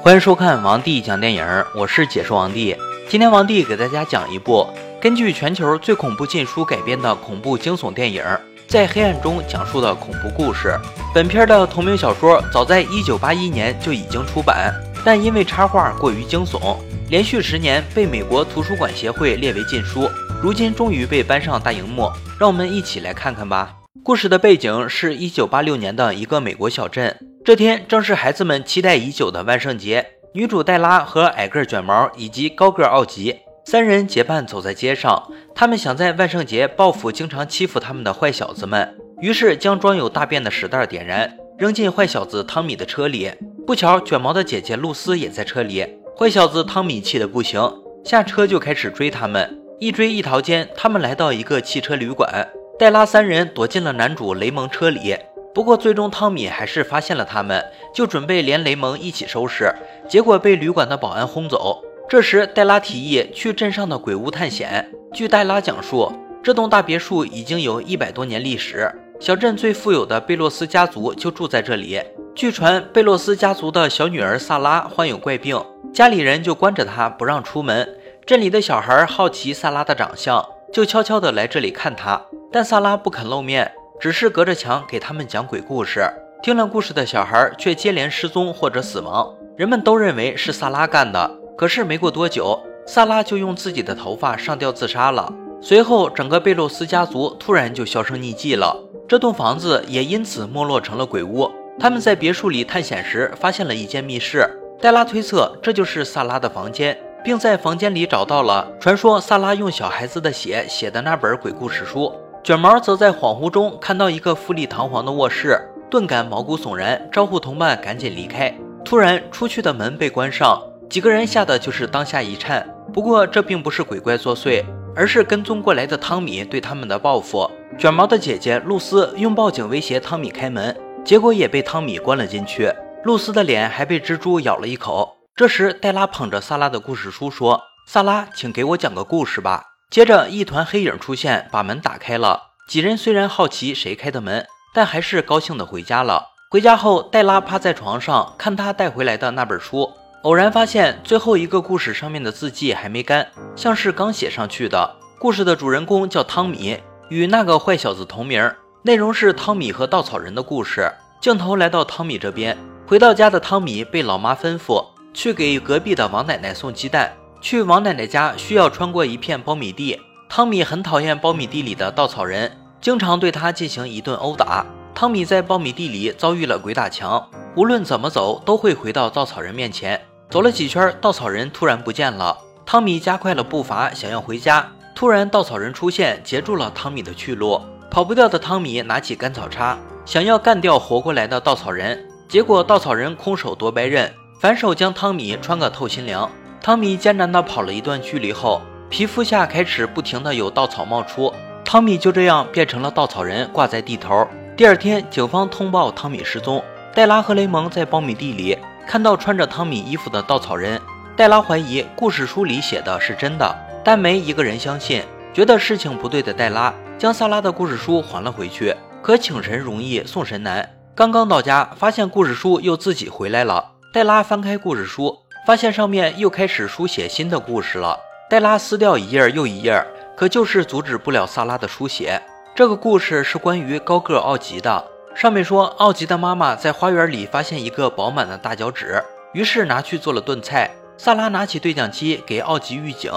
欢迎收看王帝讲电影，我是解说王帝。今天王帝给大家讲一部根据全球最恐怖禁书改编的恐怖惊悚电影《在黑暗中》讲述的恐怖故事。本片的同名小说早在1981年就已经出版，但因为插画过于惊悚，连续十年被美国图书馆协会列为禁书。如今终于被搬上大荧幕，让我们一起来看看吧。故事的背景是一九八六年的一个美国小镇。这天正是孩子们期待已久的万圣节。女主黛拉和矮个卷毛以及高个奥吉三人结伴走在街上，他们想在万圣节报复经常欺负他们的坏小子们。于是将装有大便的屎袋点燃，扔进坏小子汤米的车里。不巧，卷毛的姐姐露丝也在车里。坏小子汤米气得不行，下车就开始追他们。一追一逃间，他们来到一个汽车旅馆。黛拉三人躲进了男主雷蒙车里，不过最终汤米还是发现了他们，就准备连雷蒙一起收拾，结果被旅馆的保安轰走。这时黛拉提议去镇上的鬼屋探险。据黛拉讲述，这栋大别墅已经有一百多年历史，小镇最富有的贝洛斯家族就住在这里。据传，贝洛斯家族的小女儿萨拉患有怪病，家里人就关着她不让出门。镇里的小孩好奇萨拉的长相，就悄悄地来这里看她。但萨拉不肯露面，只是隔着墙给他们讲鬼故事。听了故事的小孩却接连失踪或者死亡，人们都认为是萨拉干的。可是没过多久，萨拉就用自己的头发上吊自杀了。随后，整个贝洛斯家族突然就销声匿迹了，这栋房子也因此没落成了鬼屋。他们在别墅里探险时，发现了一间密室。黛拉推测这就是萨拉的房间，并在房间里找到了传说萨拉用小孩子的血写的那本鬼故事书。卷毛则在恍惚中看到一个富丽堂皇的卧室，顿感毛骨悚然，招呼同伴赶紧离开。突然，出去的门被关上，几个人吓得就是当下一颤。不过，这并不是鬼怪作祟，而是跟踪过来的汤米对他们的报复。卷毛的姐姐露丝用报警威胁汤米开门，结果也被汤米关了进去。露丝的脸还被蜘蛛咬了一口。这时，黛拉捧着萨拉的故事书说：“萨拉，请给我讲个故事吧。”接着，一团黑影出现，把门打开了。几人虽然好奇谁开的门，但还是高兴地回家了。回家后，黛拉趴在床上看她带回来的那本书，偶然发现最后一个故事上面的字迹还没干，像是刚写上去的。故事的主人公叫汤米，与那个坏小子同名。内容是汤米和稻草人的故事。镜头来到汤米这边，回到家的汤米被老妈吩咐去给隔壁的王奶奶送鸡蛋。去王奶奶家需要穿过一片苞米地，汤米很讨厌苞米地里的稻草人，经常对他进行一顿殴打。汤米在苞米地里遭遇了鬼打墙，无论怎么走都会回到稻草人面前。走了几圈，稻草人突然不见了。汤米加快了步伐，想要回家，突然稻草人出现，截住了汤米的去路。跑不掉的汤米拿起干草叉，想要干掉活过来的稻草人，结果稻草人空手夺白刃，反手将汤米穿个透心凉。汤米艰难地跑了一段距离后，皮肤下开始不停地有稻草冒出，汤米就这样变成了稻草人，挂在地头。第二天，警方通报汤米失踪。黛拉和雷蒙在苞米地里看到穿着汤米衣服的稻草人。黛拉怀疑故事书里写的是真的，但没一个人相信。觉得事情不对的黛拉将萨拉的故事书还了回去。可请神容易送神难，刚刚到家，发现故事书又自己回来了。黛拉翻开故事书。发现上面又开始书写新的故事了。黛拉撕掉一页又一页，可就是阻止不了萨拉的书写。这个故事是关于高个奥吉的。上面说，奥吉的妈妈在花园里发现一个饱满的大脚趾，于是拿去做了炖菜。萨拉拿起对讲机给奥吉预警，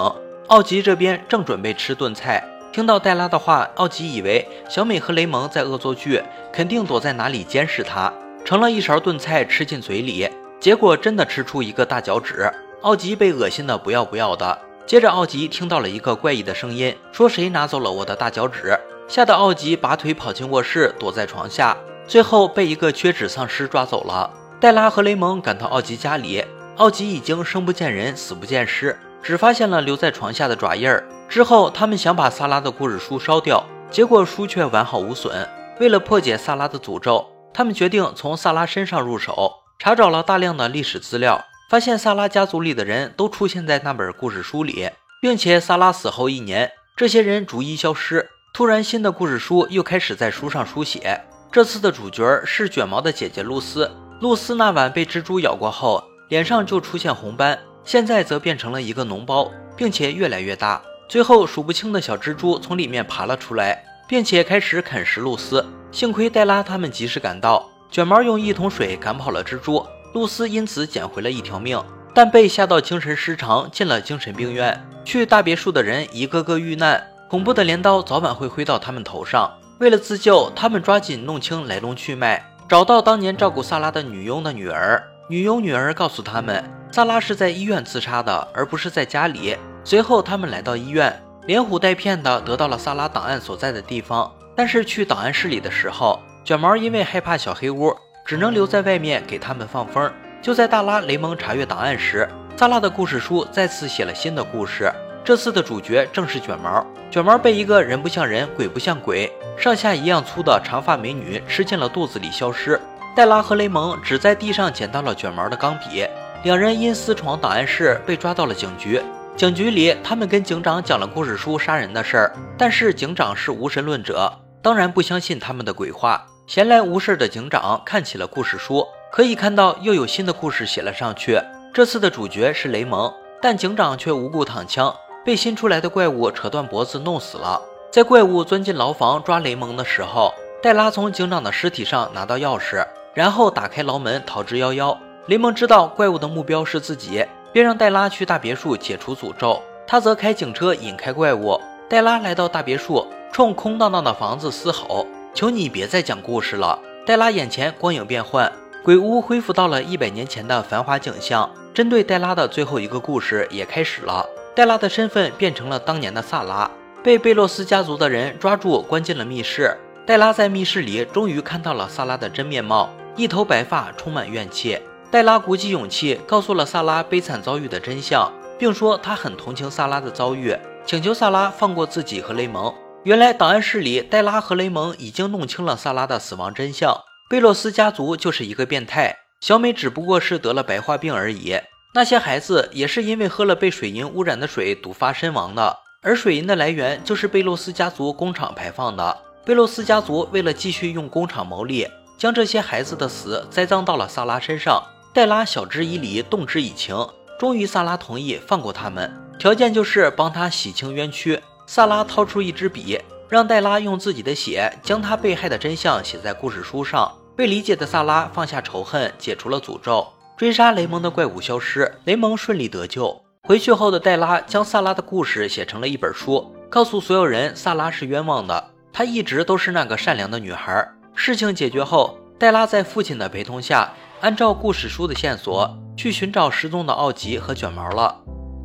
奥吉这边正准备吃炖菜。听到黛拉的话，奥吉以为小美和雷蒙在恶作剧，肯定躲在哪里监视他，盛了一勺炖菜吃进嘴里。结果真的吃出一个大脚趾，奥吉被恶心的不要不要的。接着，奥吉听到了一个怪异的声音，说谁拿走了我的大脚趾？吓得奥吉拔腿跑进卧室，躲在床下，最后被一个缺指丧尸抓走了。黛拉和雷蒙赶到奥吉家里，奥吉已经生不见人，死不见尸，只发现了留在床下的爪印儿。之后，他们想把萨拉的故事书烧掉，结果书却完好无损。为了破解萨拉的诅咒，他们决定从萨拉身上入手。查找了大量的历史资料，发现萨拉家族里的人都出现在那本故事书里，并且萨拉死后一年，这些人逐一消失。突然，新的故事书又开始在书上书写。这次的主角是卷毛的姐姐露丝。露丝那晚被蜘蛛咬过后，脸上就出现红斑，现在则变成了一个脓包，并且越来越大。最后，数不清的小蜘蛛从里面爬了出来，并且开始啃食露丝。幸亏黛拉他们及时赶到，卷毛用一桶水赶跑了蜘蛛，露丝因此捡回了一条命，但被吓到精神失常，进了精神病院。去大别墅的人一个个遇难，恐怖的镰刀早晚会挥到他们头上。为了自救，他们抓紧弄清来龙去脉，找到当年照顾萨拉的女佣的女儿。女佣女儿告诉他们，萨拉是在医院自杀的，而不是在家里。随后，他们来到医院，连唬带骗的得到了萨拉档案所在的地方。但是去档案室里的时候，卷毛因为害怕小黑屋，只能留在外面给他们放风。就在大拉、雷蒙查阅档案时，萨拉的故事书再次写了新的故事。这次的主角正是卷毛。卷毛被一个人不像人、鬼不像鬼、上下一样粗的长发美女吃进了肚子里消失。黛拉和雷蒙只在地上捡到了卷毛的钢笔，两人因私闯档案室被抓到了警局。警局里，他们跟警长讲了故事书杀人的事儿，但是警长是无神论者。当然不相信他们的鬼话。闲来无事的警长看起了故事书，可以看到又有新的故事写了上去。这次的主角是雷蒙，但警长却无故躺枪，被新出来的怪物扯断脖子弄死了。在怪物钻进牢房抓雷蒙的时候，黛拉从警长的尸体上拿到钥匙，然后打开牢门逃之夭夭。雷蒙知道怪物的目标是自己，便让黛拉去大别墅解除诅咒，他则开警车引开怪物。黛拉来到大别墅。冲空荡荡的房子嘶吼：“求你别再讲故事了！”黛拉眼前光影变幻，鬼屋恢复到了一百年前的繁华景象。针对黛拉的最后一个故事也开始了。黛拉的身份变成了当年的萨拉，被贝洛斯家族的人抓住，关进了密室。黛拉在密室里终于看到了萨拉的真面貌，一头白发，充满怨气。黛拉鼓起勇气，告诉了萨拉悲惨遭遇的真相，并说她很同情萨拉的遭遇，请求萨拉放过自己和雷蒙。原来档案室里，黛拉和雷蒙已经弄清了萨拉的死亡真相。贝洛斯家族就是一个变态，小美只不过是得了白化病而已。那些孩子也是因为喝了被水银污染的水毒发身亡的，而水银的来源就是贝洛斯家族工厂排放的。贝洛斯家族为了继续用工厂牟利，将这些孩子的死栽赃到了萨拉身上。黛拉晓之以理，动之以情，终于萨拉同意放过他们，条件就是帮他洗清冤屈。萨拉掏出一支笔，让黛拉用自己的血将他被害的真相写在故事书上。被理解的萨拉放下仇恨，解除了诅咒，追杀雷蒙的怪物消失，雷蒙顺利得救。回去后的黛拉将萨拉的故事写成了一本书，告诉所有人萨拉是冤枉的，她一直都是那个善良的女孩。事情解决后，黛拉在父亲的陪同下，按照故事书的线索去寻找失踪的奥吉和卷毛了。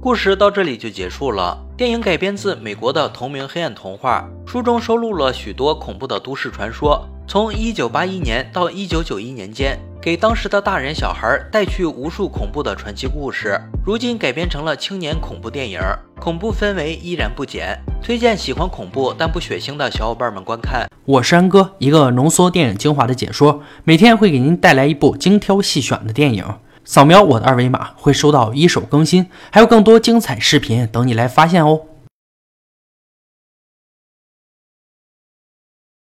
故事到这里就结束了。电影改编自美国的同名黑暗童话，书中收录了许多恐怖的都市传说。从1981年到1991年间，给当时的大人小孩带去无数恐怖的传奇故事。如今改编成了青年恐怖电影，恐怖氛围依然不减。推荐喜欢恐怖但不血腥的小伙伴们观看。我是安哥，一个浓缩电影精华的解说，每天会给您带来一部精挑细选的电影。扫描我的二维码，会收到一手更新，还有更多精彩视频等你来发现哦。